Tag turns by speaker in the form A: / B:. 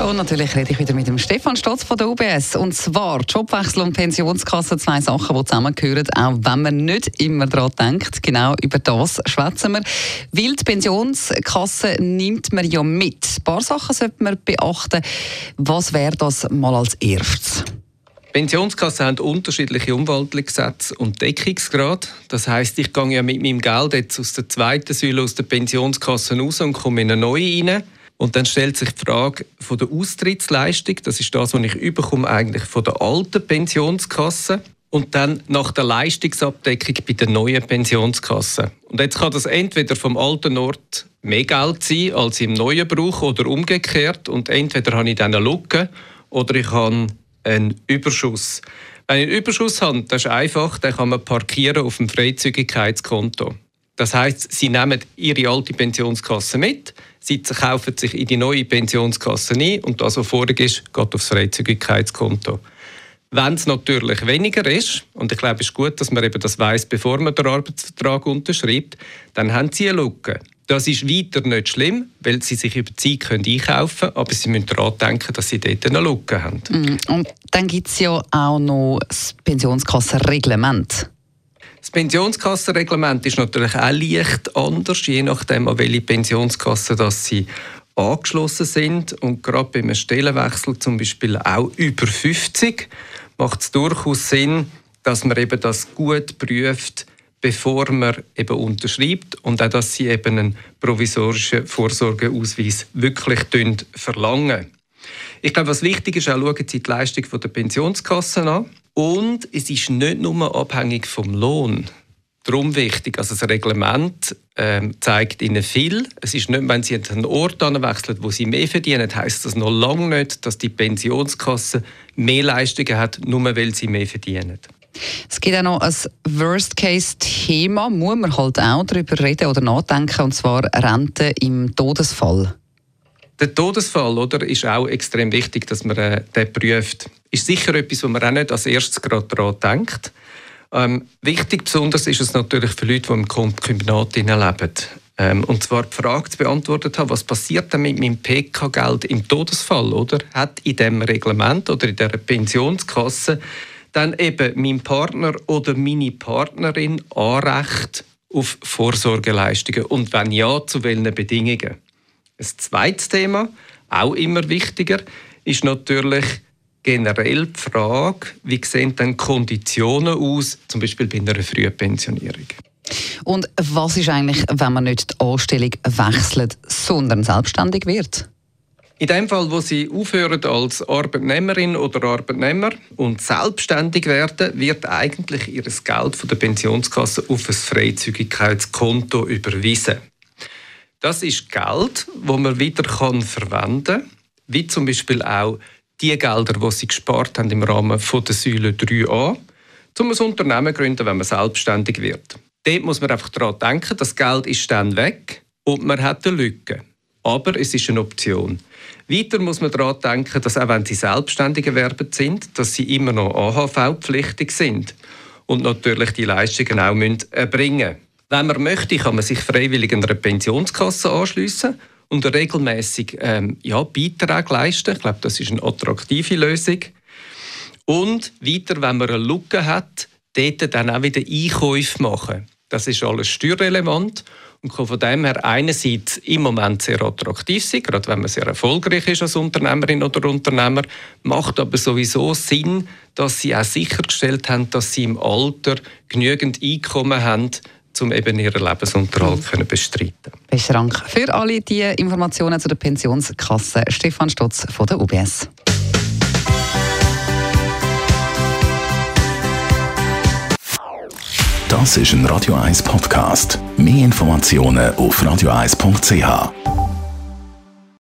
A: Und natürlich rede ich wieder mit dem Stefan Stotz von der UBS. Und zwar Jobwechsel und Pensionskasse, zwei Sachen, die zusammengehören, auch wenn man nicht immer daran denkt. Genau über das schwätzen wir. Weil die Pensionskasse nimmt man ja mit. Ein paar Sachen sollte man beachten. Was wäre das mal als erstes?
B: Pensionskassen haben unterschiedliche Umwandlungssätze und Deckungsgrad. Das heißt, ich gehe ja mit meinem Geld jetzt aus der zweiten Säule aus der Pensionskasse raus und komme in eine neue rein. Und dann stellt sich die Frage von der Austrittsleistung, das ist das, was ich überkomme eigentlich von der alten Pensionskasse und dann nach der Leistungsabdeckung bei der neuen Pensionskasse. Und jetzt kann das entweder vom alten Ort mehr Geld sein, als im neuen brauche oder umgekehrt. Und entweder habe ich dann eine Lücke oder ich habe einen Überschuss. Wenn ich einen Überschuss habe, das ist einfach, dann kann man parkieren auf dem Freizügigkeitskonto. Das heißt, sie nehmen ihre alte Pensionskasse mit, sie kaufen sich in die neue Pensionskasse ein und das, was vorig ist, geht aufs Freizügigkeitskonto. Wenn es natürlich weniger ist, und ich glaube, es ist gut, dass man eben das weiß, bevor man den Arbeitsvertrag unterschreibt, dann haben sie eine Lücke. Das ist weiter nicht schlimm, weil sie sich über die Zeit können einkaufen können, aber sie müssen daran denken, dass sie dort eine Lücke haben.
A: Mhm. Und dann gibt es ja auch noch das Pensionskassenreglement.
B: Das Pensionskassenreglement ist natürlich auch leicht anders, je nachdem, an welche Pensionskasse das sie angeschlossen sind. Und gerade beim Stellenwechsel, zum Beispiel auch über 50, macht es durchaus Sinn, dass man eben das gut prüft, bevor man eben unterschreibt und auch, dass sie eben einen provisorischen Vorsorgeausweis wirklich verlangen. Ich glaube, was wichtig ist, auch schauen Sie die Leistung der Pensionskassen an. Und es ist nicht nur abhängig vom Lohn. Darum wichtig, also das Reglement ähm, zeigt Ihnen viel. Es ist nicht, wenn Sie einen Ort wechseln, wo Sie mehr verdienen, heißt das noch lange nicht, dass die Pensionskasse mehr Leistungen hat, nur weil Sie mehr verdienen.
A: Es gibt auch noch ein Worst-Case-Thema, muss man halt auch darüber reden oder nachdenken, und zwar Rente im Todesfall.
B: Der Todesfall oder, ist auch extrem wichtig, dass man äh, den prüft. Ist sicher etwas, wo man auch nicht als erstes gerade daran denkt. Ähm, wichtig besonders ist es natürlich für Leute, die im Kombinat leben. Ähm, und zwar die Frage zu beantworten haben, was passiert denn mit meinem PK-Geld im Todesfall? Oder? Hat in dem Reglement oder in der Pensionskasse dann eben mein Partner oder meine Partnerin Anrecht auf Vorsorgeleistungen? Und wenn ja, zu welchen Bedingungen? Ein zweites Thema, auch immer wichtiger, ist natürlich generell die Frage, wie sehen denn Konditionen aus, zum Beispiel bei einer frühen Pensionierung.
A: Und was ist eigentlich, wenn man nicht die Anstellung wechselt, sondern selbstständig wird?
B: In dem Fall, wo Sie aufhören als Arbeitnehmerin oder Arbeitnehmer und selbstständig werden, wird eigentlich Ihr Geld von der Pensionskasse auf ein Freizügigkeitskonto überwiesen. Das ist Geld, das man wieder verwenden kann, wie zum Beispiel auch die Gelder, die sie gespart haben im Rahmen der Säule 3a, um ein Unternehmen zu gründen, wenn man selbstständig wird. Dort muss man einfach daran denken, das Geld ist dann weg und man hat eine Lücke. Aber es ist eine Option. Weiter muss man daran denken, dass auch wenn sie selbstständig erwerben sind, dass sie immer noch AHV-pflichtig sind und natürlich die Leistungen auch erbringen müssen. Wenn man möchte, kann man sich freiwillig einer Pensionskasse anschließen und regelmäßig ähm, ja, Beiträge leisten. Ich glaube, das ist eine attraktive Lösung. Und weiter, wenn man eine Lücke hat, dort dann auch wieder Einkäufe machen. Das ist alles steuerrelevant und kann von dem her einerseits im Moment sehr attraktiv sein, gerade wenn man sehr erfolgreich ist als Unternehmerin oder Unternehmer, macht aber sowieso Sinn, dass sie auch sichergestellt haben, dass sie im Alter genügend Einkommen haben, um eben ihren Lebensunterhalt mhm. können bestreiten.
A: Besten Dank für alle die Informationen zu der Pensionskasse. Stefan Stotz von der UBS.
C: Das ist ein Radio 1 Podcast. Mehr Informationen auf radio1.ch.